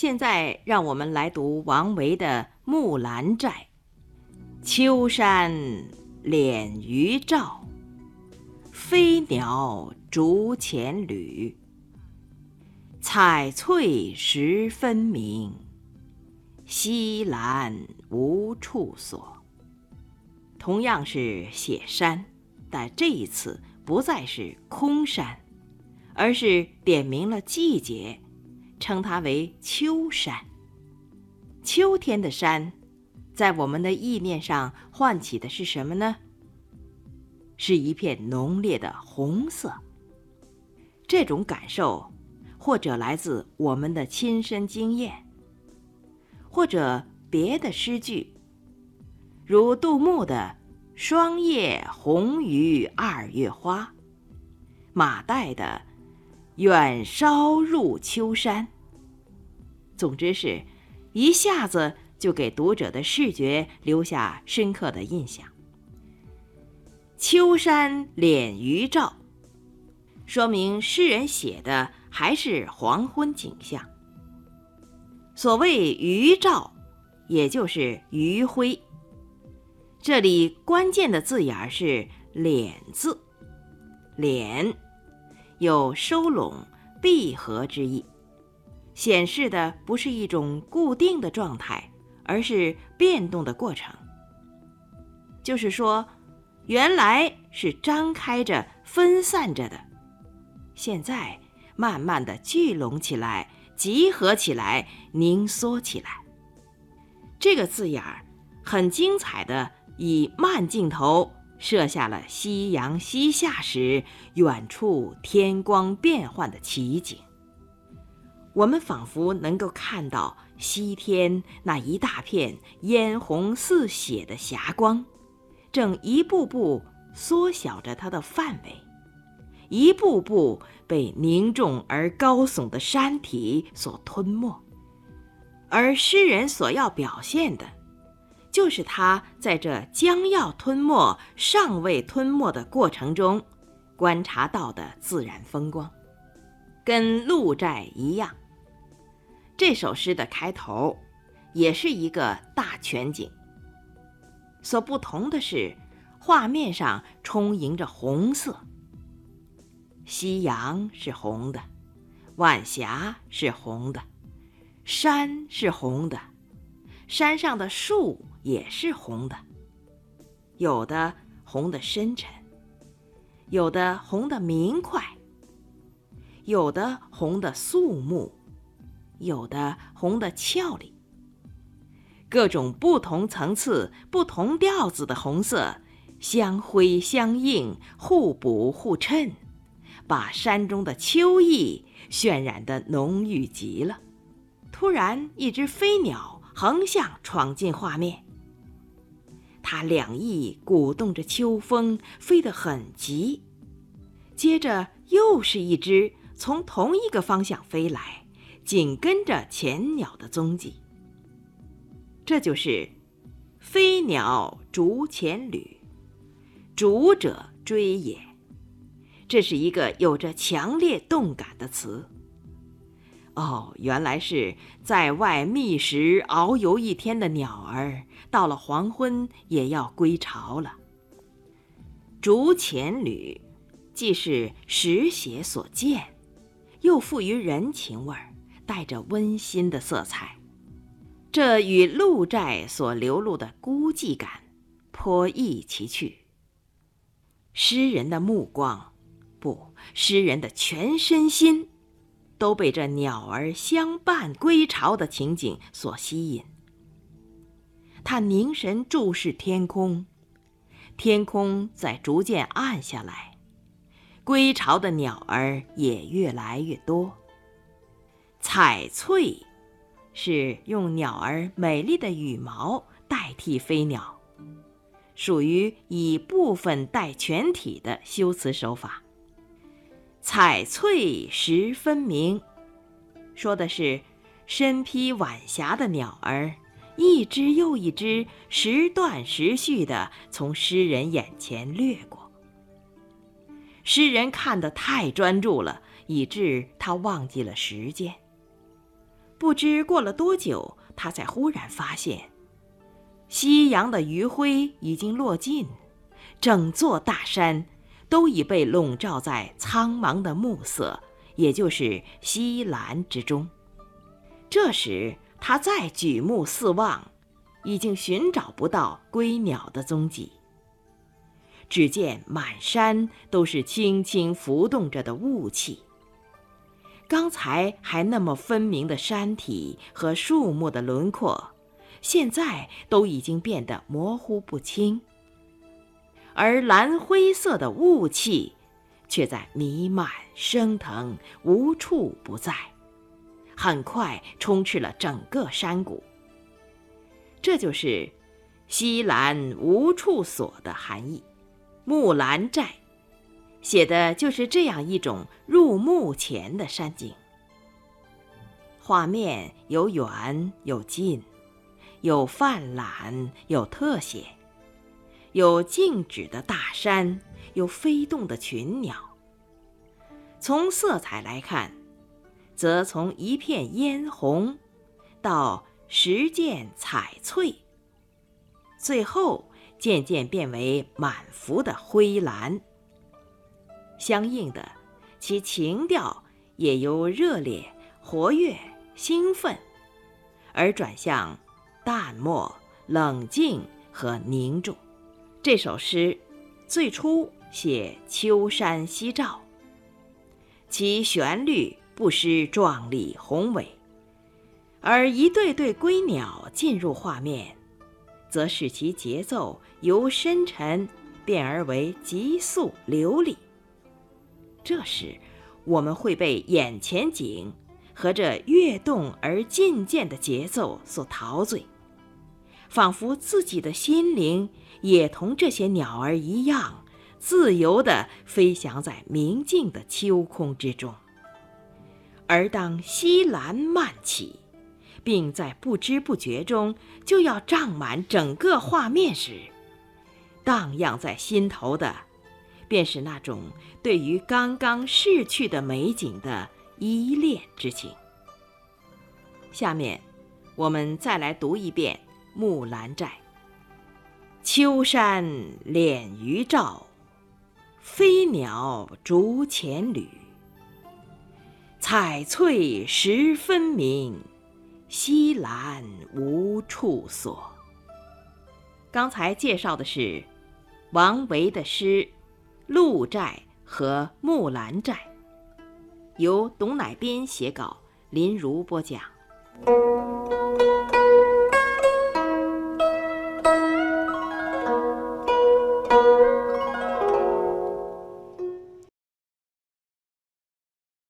现在让我们来读王维的《木兰寨》：秋山敛余照，飞鸟逐前旅。彩翠时分明，西兰无处所。同样是写山，但这一次不再是空山，而是点明了季节，称它为秋山。秋天的山，在我们的意念上唤起的是什么呢？是一片浓烈的红色。这种感受，或者来自我们的亲身经验，或者别的诗句。如杜牧的“霜叶红于二月花”，马岱的“远烧入秋山”。总之是，一下子就给读者的视觉留下深刻的印象。秋山敛余照，说明诗人写的还是黄昏景象。所谓余照，也就是余晖。这里关键的字眼是“敛”字，“敛”有收拢、闭合之意，显示的不是一种固定的状态，而是变动的过程。就是说，原来是张开着、分散着的，现在慢慢的聚拢起来、集合起来、凝缩起来。这个字眼儿很精彩的。以慢镜头摄下了夕阳西下时远处天光变幻的奇景。我们仿佛能够看到西天那一大片嫣红似血的霞光，正一步步缩小着它的范围，一步步被凝重而高耸的山体所吞没。而诗人所要表现的。就是他在这将要吞没、尚未吞没的过程中，观察到的自然风光，跟鹿寨一样。这首诗的开头，也是一个大全景。所不同的是，画面上充盈着红色。夕阳是红的，晚霞是红的，山是红的，山上的树。也是红的，有的红的深沉，有的红的明快，有的红的肃穆，有的红的俏丽。各种不同层次、不同调子的红色，相辉相映，互补互衬，把山中的秋意渲染得浓郁极了。突然，一只飞鸟横向闯进画面。它两翼鼓动着秋风，飞得很急。接着又是一只从同一个方向飞来，紧跟着前鸟的踪迹。这就是“飞鸟逐前旅，逐者追也”。这是一个有着强烈动感的词。哦，原来是在外觅食遨游一天的鸟儿，到了黄昏也要归巢了。竹前旅，既是实写所见，又富于人情味儿，带着温馨的色彩。这与鹿寨所流露的孤寂感颇异其趣。诗人的目光，不，诗人的全身心。都被这鸟儿相伴归巢的情景所吸引。他凝神注视天空，天空在逐渐暗下来，归巢的鸟儿也越来越多。彩翠，是用鸟儿美丽的羽毛代替飞鸟，属于以部分代全体的修辞手法。彩翠时分明，说的是身披晚霞的鸟儿，一只又一只，时断时续地从诗人眼前掠过。诗人看得太专注了，以致他忘记了时间。不知过了多久，他才忽然发现，夕阳的余晖已经落尽，整座大山都已被笼罩在苍茫的暮色，也就是西蓝之中。这时，他再举目四望，已经寻找不到归鸟的踪迹。只见满山都是轻轻浮动着的雾气。刚才还那么分明的山体和树木的轮廓，现在都已经变得模糊不清。而蓝灰色的雾气，却在弥漫升腾，无处不在，很快充斥了整个山谷。这就是“西兰无处所”的含义。木兰寨。写的就是这样一种入目前的山景。画面有远有近，有泛滥有特写，有静止的大山，有飞动的群鸟。从色彩来看，则从一片嫣红，到十件彩翠，最后渐渐变为满幅的灰蓝。相应的，其情调也由热烈、活跃、兴奋，而转向淡漠、冷静和凝重。这首诗最初写秋山夕照，其旋律不失壮丽宏伟，而一对对归鸟进入画面，则使其节奏由深沉变而为急速流利。这时，我们会被眼前景和这跃动而进渐的节奏所陶醉，仿佛自己的心灵也同这些鸟儿一样，自由地飞翔在明净的秋空之中。而当西蓝漫起，并在不知不觉中就要胀满整个画面时，荡漾在心头的。便是那种对于刚刚逝去的美景的依恋之情。下面，我们再来读一遍《木兰寨》：秋山敛余照，飞鸟逐前旅。彩翠十分明，西兰无处所。刚才介绍的是王维的诗。鹿寨和木兰寨，由董乃斌写稿，林如播讲。